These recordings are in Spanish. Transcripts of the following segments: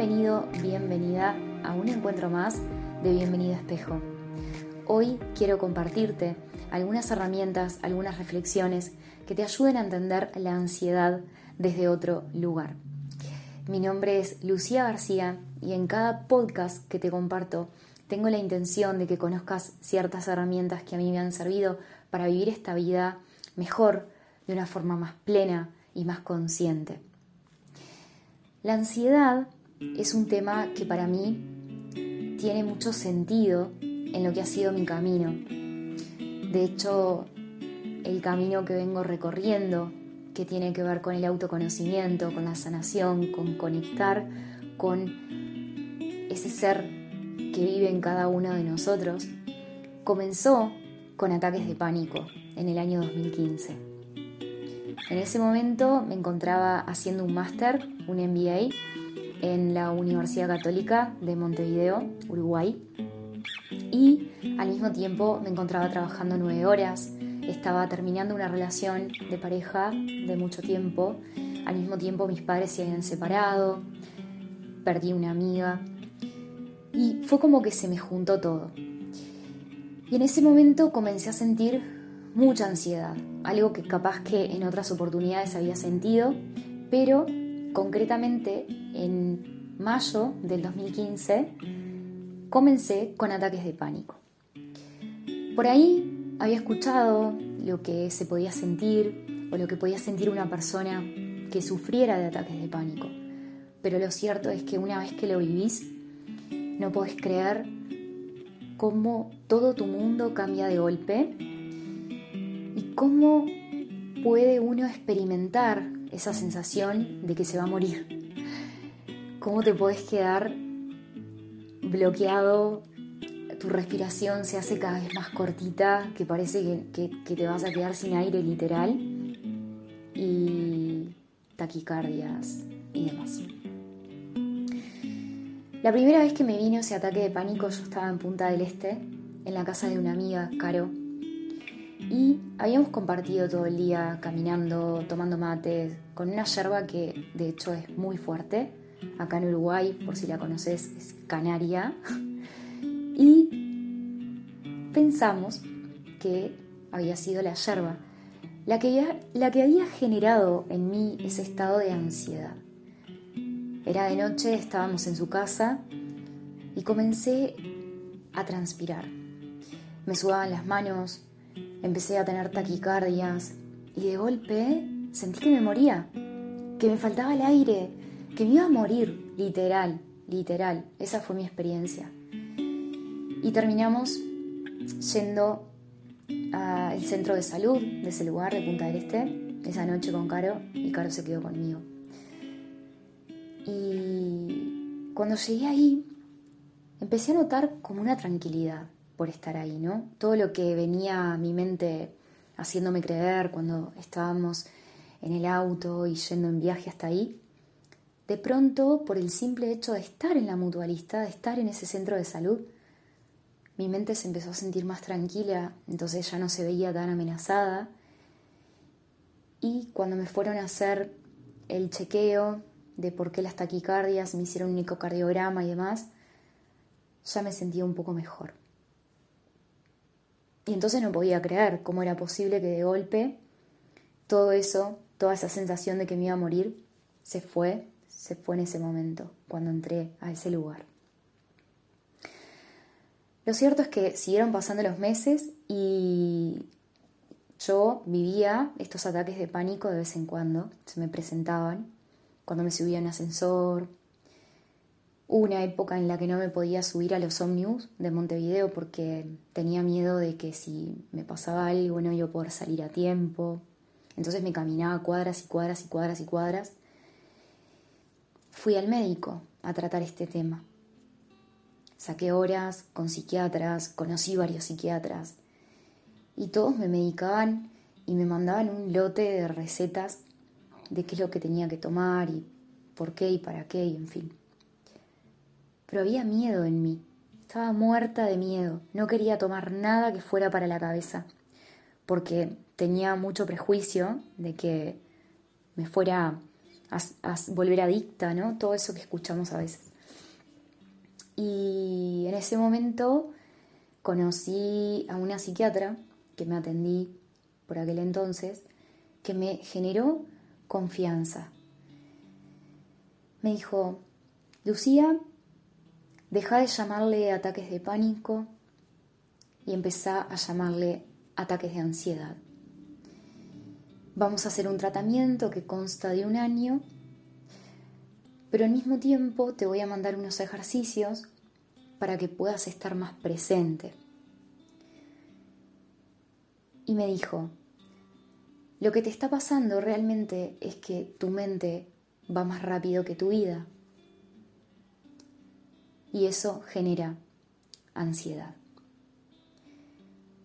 Bienvenido, bienvenida a un encuentro más de Bienvenida Espejo. Hoy quiero compartirte algunas herramientas, algunas reflexiones que te ayuden a entender la ansiedad desde otro lugar. Mi nombre es Lucía García y en cada podcast que te comparto tengo la intención de que conozcas ciertas herramientas que a mí me han servido para vivir esta vida mejor, de una forma más plena y más consciente. La ansiedad es un tema que para mí tiene mucho sentido en lo que ha sido mi camino. De hecho, el camino que vengo recorriendo, que tiene que ver con el autoconocimiento, con la sanación, con conectar con ese ser que vive en cada uno de nosotros, comenzó con ataques de pánico en el año 2015. En ese momento me encontraba haciendo un máster, un MBA, en la Universidad Católica de Montevideo, Uruguay. Y al mismo tiempo me encontraba trabajando nueve horas, estaba terminando una relación de pareja de mucho tiempo, al mismo tiempo mis padres se habían separado, perdí una amiga y fue como que se me juntó todo. Y en ese momento comencé a sentir mucha ansiedad, algo que capaz que en otras oportunidades había sentido, pero concretamente en mayo del 2015 comencé con ataques de pánico. Por ahí había escuchado lo que se podía sentir o lo que podía sentir una persona que sufriera de ataques de pánico, pero lo cierto es que una vez que lo vivís, no podés creer cómo todo tu mundo cambia de golpe y cómo puede uno experimentar esa sensación de que se va a morir. Cómo te puedes quedar bloqueado, tu respiración se hace cada vez más cortita, que parece que, te vas a quedar sin aire literal, y taquicardias y demás. La primera vez que me vino ese ataque de pánico yo estaba en Punta del Este, en la casa de una amiga, Caro, y habíamos compartido todo el día caminando, tomando mates, con una yerba que de hecho es muy fuerte. Acá en Uruguay, por si la conoces, es canaria. Y pensamos que había sido la yerba la que, la que había generado en mí ese estado de ansiedad. Era de noche, estábamos en su casa y comencé a transpirar. Me sudaban las manos, Empecé a tener taquicardias y de golpe sentí que me moría, que me faltaba el aire, que me iba a morir, literal, literal. Esa fue mi experiencia. Y terminamos yendo al centro de salud de ese lugar, de Punta del Este, esa noche con Caro, y Caro se quedó conmigo. Y cuando llegué ahí, empecé a notar como una tranquilidad por estar ahí, ¿no? Todo lo que venía a mi mente haciéndome creer cuando estábamos en el auto y yendo en viaje hasta ahí, de pronto, por el simple hecho de estar en la mutualista, de estar en ese centro de salud, mi mente se empezó a sentir más tranquila, entonces ya no se veía tan amenazada. Y cuando me fueron a hacer el chequeo de por qué las taquicardias, me hicieron un ecocardiograma y demás, ya me sentía un poco mejor. Y entonces no podía creer cómo era posible que de golpe todo eso, toda esa sensación de que me iba a morir, se fue, se fue en ese momento, cuando entré a ese lugar. Lo cierto es que siguieron pasando los meses y yo vivía estos ataques de pánico de vez en cuando, se me presentaban, cuando me subía en ascensor, una época en la que no me podía subir a los ómnibus de Montevideo porque tenía miedo de que si me pasaba algo no iba a poder salir a tiempo. Entonces me caminaba cuadras y cuadras y cuadras y cuadras. Fui al médico a tratar este tema. Saqué horas con psiquiatras, conocí varios psiquiatras y todos me medicaban y me mandaban un lote de recetas de qué es lo que tenía que tomar y por qué y para qué y en fin pero había miedo en mí. Estaba muerta de miedo. No quería tomar nada que fuera para la cabeza, porque tenía mucho prejuicio de que me fuera a, volver adicta, ¿no? Todo eso que escuchamos a veces. Y en ese momento conocí a una psiquiatra que me atendí por aquel entonces, que me generó confianza. Me dijo, Lucía, deja de llamarle ataques de pánico y empezá a llamarle ataques de ansiedad. Vamos a hacer un tratamiento que consta de un año, pero al mismo tiempo te voy a mandar unos ejercicios para que puedas estar más presente. Y me dijo, lo que te está pasando realmente es que tu mente va más rápido que tu vida. Y eso genera ansiedad.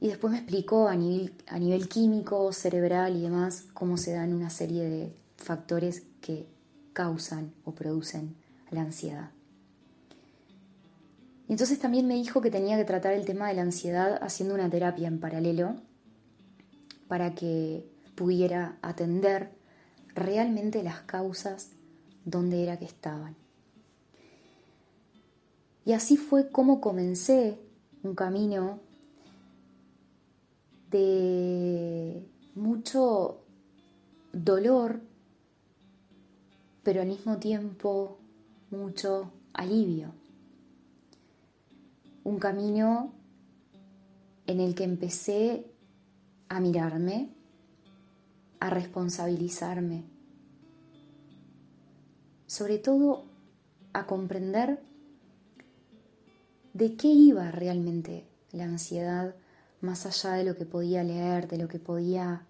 Y después me explicó a nivel, a nivel químico, cerebral y demás cómo se dan una serie de factores que causan o producen la ansiedad. Y entonces también me dijo que tenía que tratar el tema de la ansiedad haciendo una terapia en paralelo para que pudiera atender realmente las causas donde era que estaban. Y así fue como comencé un camino de mucho dolor, pero al mismo tiempo mucho alivio. Un camino en el que empecé a mirarme, a responsabilizarme, sobre todo a comprender de qué iba realmente la ansiedad más allá de lo que podía leer, de lo que podía,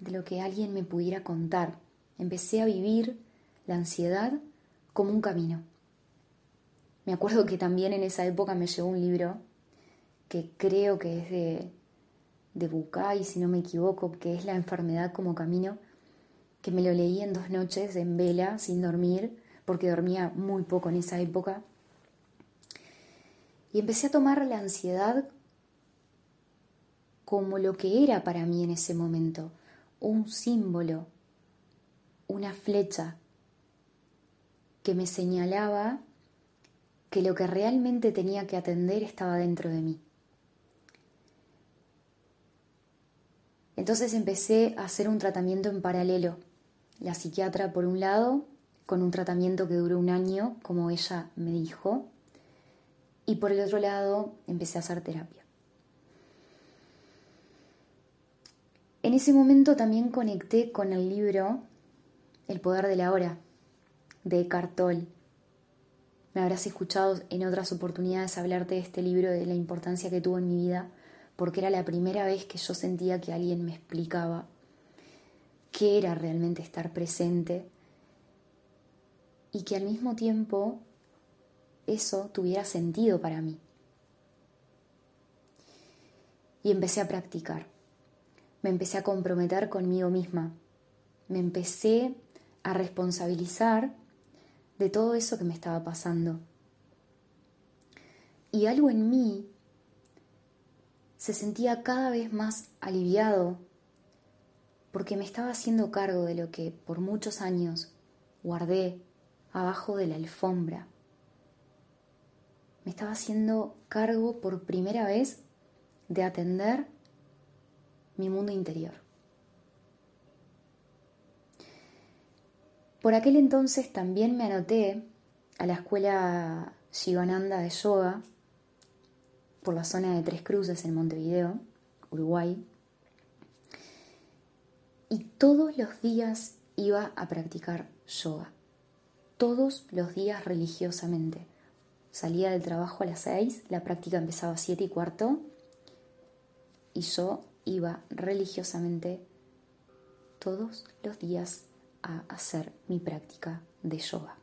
de lo que alguien me pudiera contar. Empecé a vivir la ansiedad como un camino. Me acuerdo que también en esa época me llegó un libro que creo que es de, de Bucay, si no me equivoco, que es La enfermedad como camino, que me lo leí en dos noches en vela, sin dormir, porque dormía muy poco en esa época. Y empecé a tomar la ansiedad como lo que era para mí en ese momento, un símbolo, una flecha que me señalaba que lo que realmente tenía que atender estaba dentro de mí. Entonces empecé a hacer un tratamiento en paralelo. La psiquiatra por un lado, con un tratamiento que duró un año, como ella me dijo, y por el otro lado empecé a hacer terapia. En ese momento también conecté con el libro El poder de la hora de Eckhart Tolle. Me habrás escuchado en otras oportunidades hablarte de este libro, de la importancia que tuvo en mi vida porque era la primera vez que yo sentía que alguien me explicaba qué era realmente estar presente y que al mismo tiempo eso tuviera sentido para mí. Y empecé a practicar, me empecé a comprometer conmigo misma, me empecé a responsabilizar de todo eso que me estaba pasando. Y algo en mí se sentía cada vez más aliviado porque me estaba haciendo cargo de lo que por muchos años guardé abajo de la alfombra. Me estaba haciendo cargo por primera vez de atender mi mundo interior. Por aquel entonces también me anoté a la escuela Shivananda de yoga por la zona de Tres Cruces en Montevideo, Uruguay. Y todos los días iba a practicar yoga. Todos los días religiosamente. Salía del trabajo a las seis, la práctica empezaba a siete y cuarto y yo iba religiosamente todos los días a hacer mi práctica de yoga.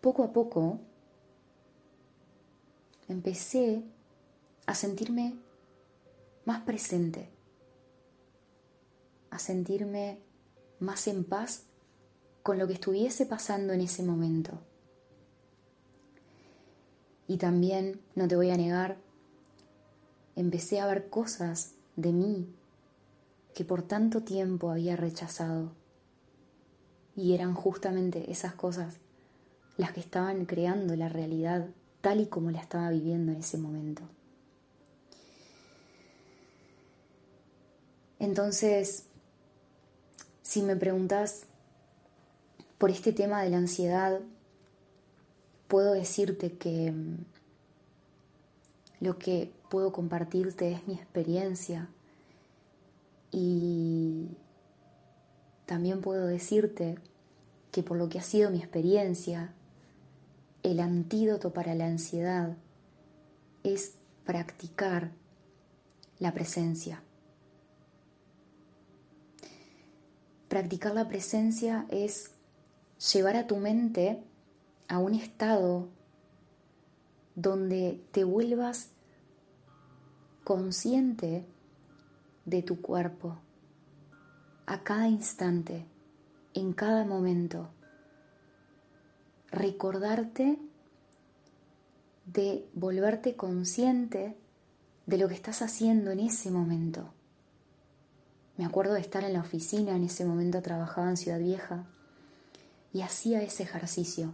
Poco a poco empecé a sentirme más presente, a sentirme más en paz con lo que estuviese pasando en ese momento. Y también, no te voy a negar, empecé a ver cosas de mí que por tanto tiempo había rechazado. Y eran justamente esas cosas las que estaban creando la realidad tal y como la estaba viviendo en ese momento. Entonces, si me preguntas por este tema de la ansiedad, puedo decirte que mm, lo que puedo compartirte es mi experiencia y también puedo decirte que por lo que ha sido mi experiencia, el antídoto para la ansiedad es practicar la presencia. Practicar la presencia es llevar a tu mente a un estado donde te vuelvas consciente de tu cuerpo a cada instante, en cada momento. Recordarte de volverte consciente de lo que estás haciendo en ese momento. Me acuerdo de estar en la oficina, en ese momento trabajaba en Ciudad Vieja y hacía ese ejercicio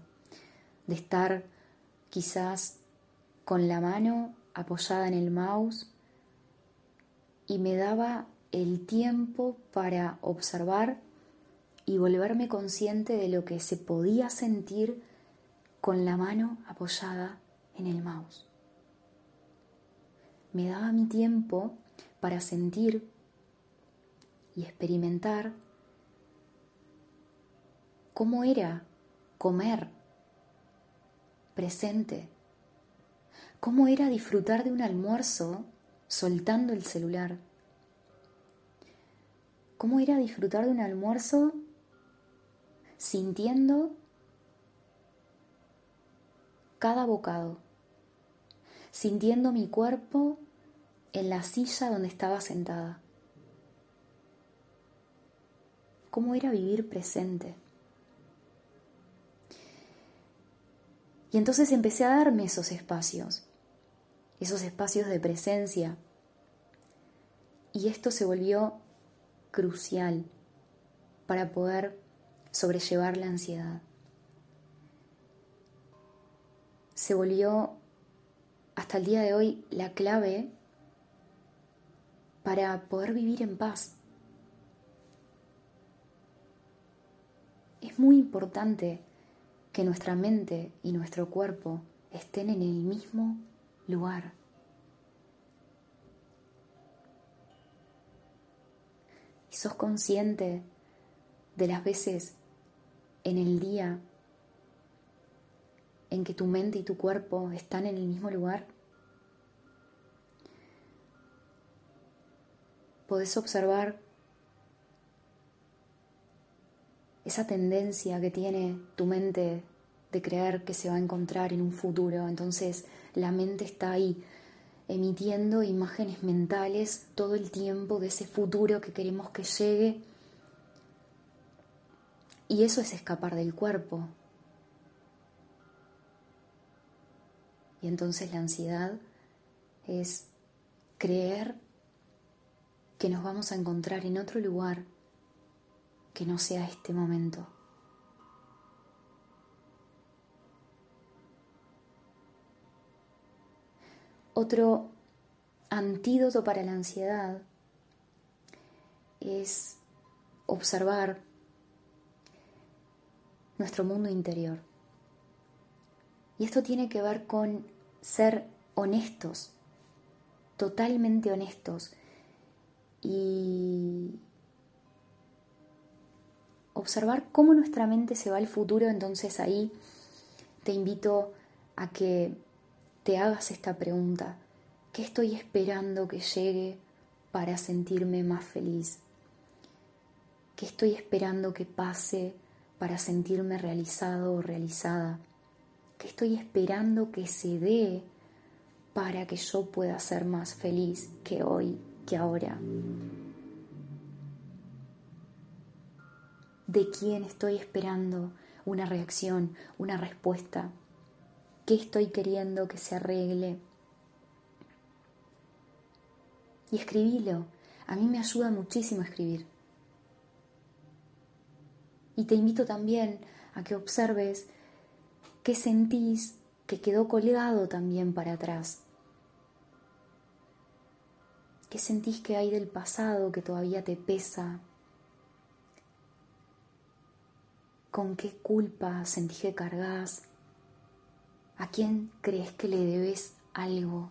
de estar quizás con la mano apoyada en el mouse y me daba el tiempo para observar y volverme consciente de lo que se podía sentir con la mano apoyada en el mouse. Me daba mi tiempo para sentir y experimentar cómo era comer presente, cómo era disfrutar de un almuerzo soltando el celular, cómo era disfrutar de un almuerzo sintiendo cada bocado, sintiendo mi cuerpo en la silla donde estaba sentada. ¿Cómo era vivir presente? Y entonces empecé a darme esos espacios, esos espacios de presencia. Y esto se volvió crucial para poder sobrellevar la ansiedad. Se volvió hasta el día de hoy la clave para poder vivir en paz. Es muy importante que nuestra mente y nuestro cuerpo estén en el mismo lugar. ¿Y sos consciente de las veces en el día en que tu mente y tu cuerpo están en el mismo lugar? Podés observar esa tendencia que tiene tu mente de creer que se va a encontrar en un futuro. Entonces la mente está ahí emitiendo imágenes mentales todo el tiempo de ese futuro que queremos que llegue. Y eso es escapar del cuerpo. Y entonces la ansiedad es creer que nos vamos a encontrar en otro lugar que no sea este momento. Otro antídoto para la ansiedad es observar nuestro mundo interior. Y esto tiene que ver con ser honestos, totalmente honestos. Y observar cómo nuestra mente se va al futuro, entonces ahí te invito a que te hagas esta pregunta. ¿Qué estoy esperando que llegue para sentirme más feliz? ¿Qué estoy esperando que pase para sentirme realizado o realizada? ¿Qué estoy esperando que se dé para que yo pueda ser más feliz que hoy, que ahora? De quién estoy esperando una reacción, una respuesta, qué estoy queriendo que se arregle. Y escribilo, A mí me ayuda muchísimo escribir. Y te invito también a que observes qué sentís que quedó colgado también para atrás. ¿Qué sentís que hay del pasado que todavía te pesa? ¿Con qué culpa sentís que cargas? ¿A quién crees que le debes algo?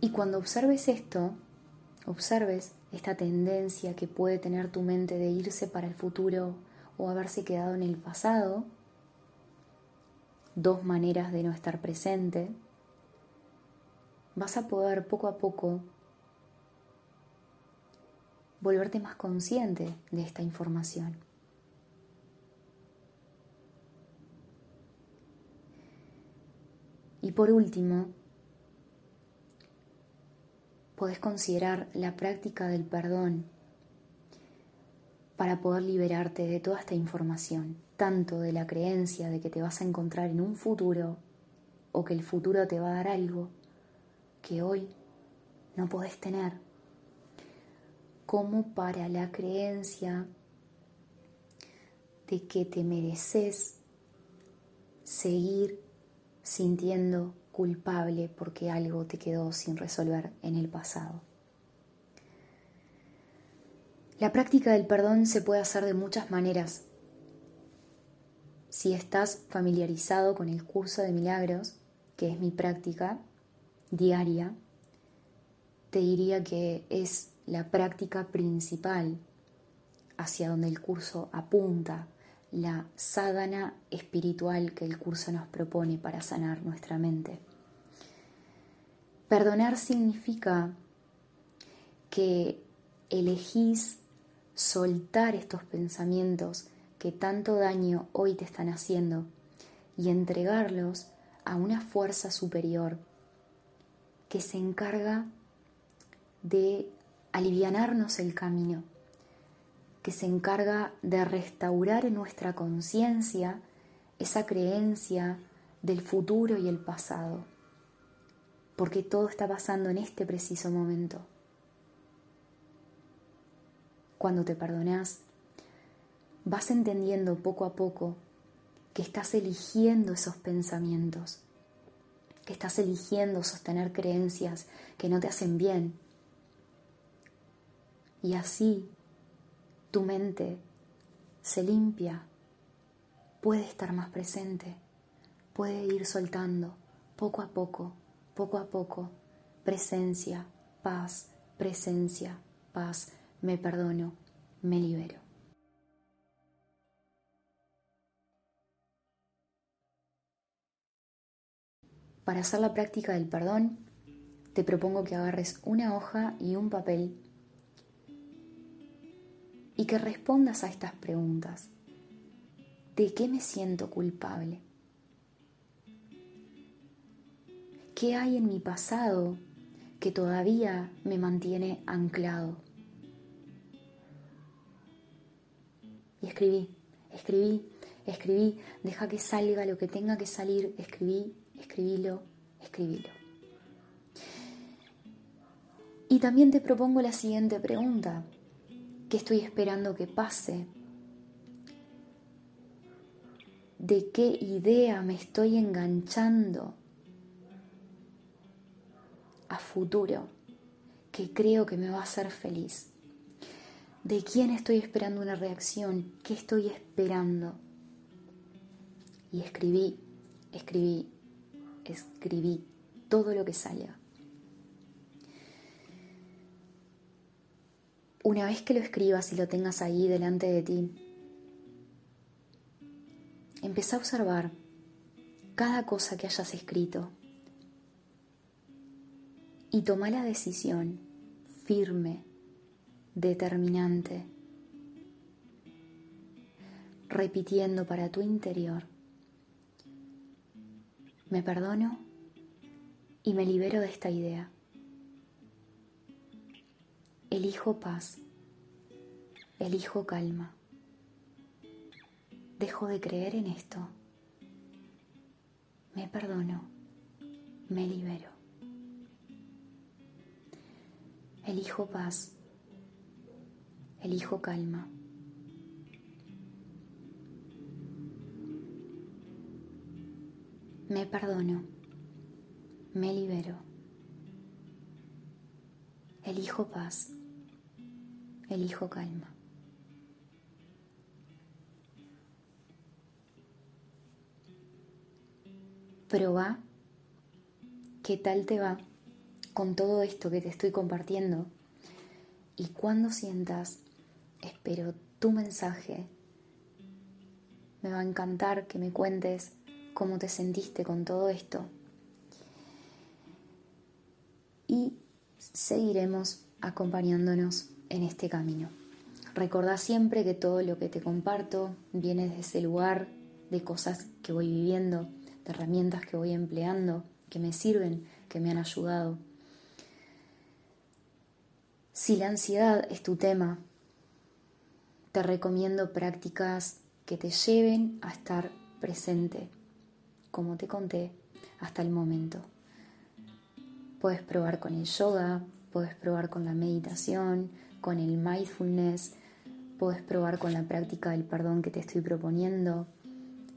Y cuando observes esto, observes esta tendencia que puede tener tu mente de irse para el futuro o haberse quedado en el pasado, dos maneras de no estar presente, vas a poder poco a poco volverte más consciente de esta información. Y por último, podés considerar la práctica del perdón para poder liberarte de toda esta información, tanto de la creencia de que te vas a encontrar en un futuro o que el futuro te va a dar algo que hoy no podés tener, como para la creencia de que te mereces seguir sintiendo culpable porque algo te quedó sin resolver en el pasado. La práctica del perdón se puede hacer de muchas maneras. Si estás familiarizado con el curso de milagros, que es mi práctica diaria, te diría que es la práctica principal hacia donde el curso apunta, la sadhana espiritual que el curso nos propone para sanar nuestra mente. Perdonar significa que elegís soltar estos pensamientos que tanto daño hoy te están haciendo y entregarlos a una fuerza superior que se encarga de alivianarnos el camino que se encarga de restaurar en nuestra conciencia esa creencia del futuro y el pasado, porque todo está pasando en este preciso momento. Cuando te perdonas, vas entendiendo poco a poco que estás eligiendo esos pensamientos, que estás eligiendo sostener creencias que no te hacen bien. Y así tu mente se limpia, puede estar más presente, puede ir soltando poco a poco, poco a poco, presencia, paz, presencia, paz, me perdono, me libero. Para hacer la práctica del perdón, te propongo que agarres una hoja y un papel y que respondas a estas preguntas. ¿De qué me siento culpable? ¿Qué hay en mi pasado que todavía me mantiene anclado? Y escribí, escribí, escribí, deja que salga lo que tenga que salir, escribí, escribílo, escribílo. Y también te propongo la siguiente pregunta. ¿Qué estoy esperando que pase? ¿De qué idea me estoy enganchando a futuro que creo que me va a hacer feliz? ¿De quién estoy esperando una reacción? ¿Qué estoy esperando? Y escribí, escribí, escribí todo lo que salga. Una vez que lo escribas y lo tengas ahí delante de ti, empieza a observar cada cosa que hayas escrito y toma la decisión firme, determinante, repitiendo para tu interior, me perdono y me libero de esta idea. Elijo paz, elijo calma. Dejo de creer en esto. Me perdono, me libero. Elijo paz. Elijo calma. Me perdono. Me libero. Elijo paz. Elijo calma. Proba qué tal te va con todo esto que te estoy compartiendo. Y cuando sientas, espero tu mensaje. Me va a encantar que me cuentes cómo te sentiste con todo esto. Y seguiremos acompañándonos en este camino. Recordá siempre que todo lo que te comparto viene de ese lugar, de cosas que voy viviendo, de herramientas que voy empleando, que me sirven, que me han ayudado. Si la ansiedad es tu tema, te recomiendo prácticas que te lleven a estar presente, como te conté hasta el momento. Puedes probar con el yoga, puedes probar con la meditación, con el mindfulness, puedes probar con la práctica del perdón que te estoy proponiendo,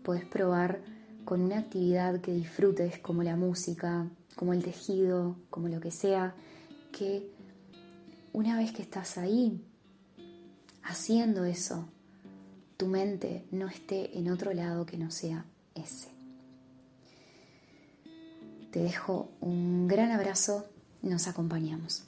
puedes probar con una actividad que disfrutes como la música, como el tejido, como lo que sea, que una vez que estás ahí haciendo eso, tu mente no esté en otro lado que no sea ese. Te dejo un gran abrazo, nos acompañamos.